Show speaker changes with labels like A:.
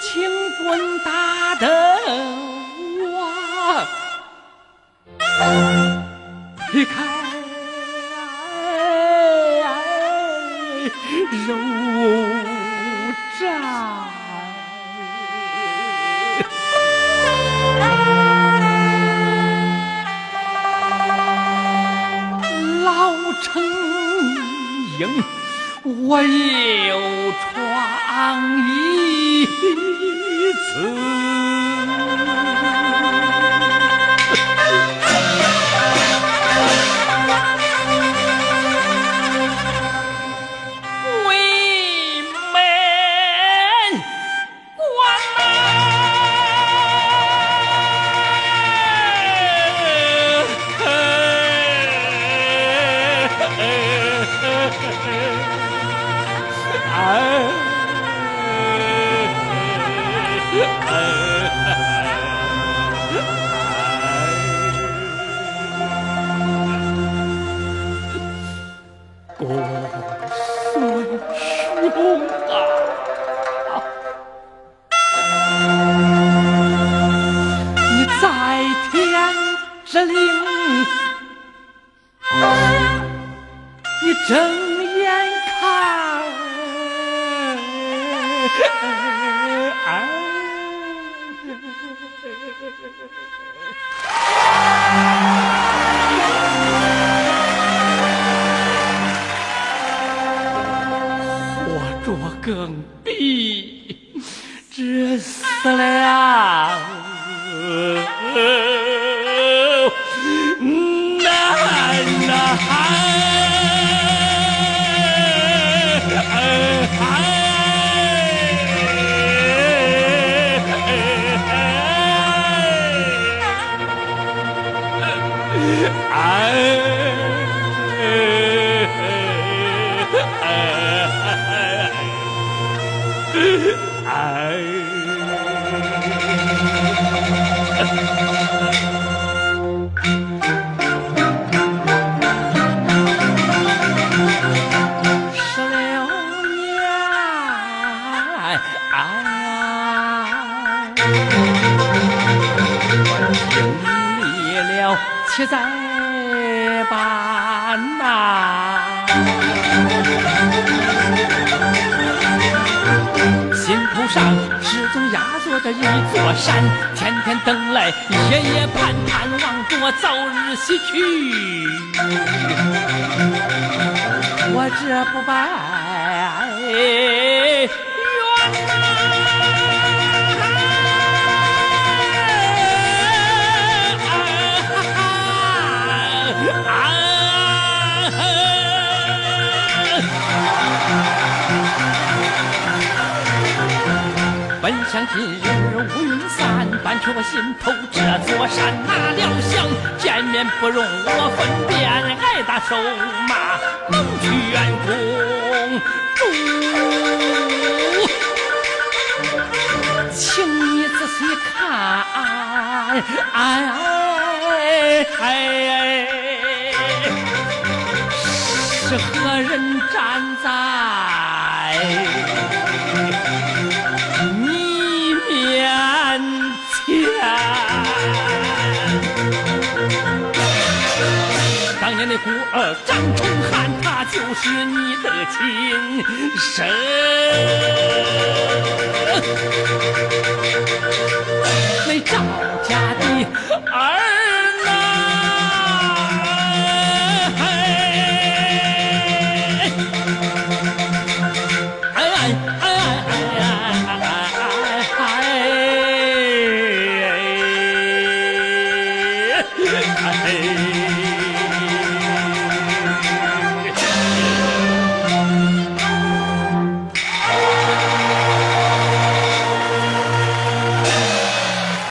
A: 青春打得我皮开肉绽，老成营。我又闯一次。之灵，你睁眼看，活着更比治死了十六年，经历了七载半呐、山，天天等来，夜夜盼，盼望着早日西去。我这不白本想今日乌云散，搬去我心头这座山。哪料想见面不容我分辨，挨打受骂，蒙去远公主。请你仔细看，哎是何人站在？那孤儿张崇汉，他就是你的亲生，那赵家的儿。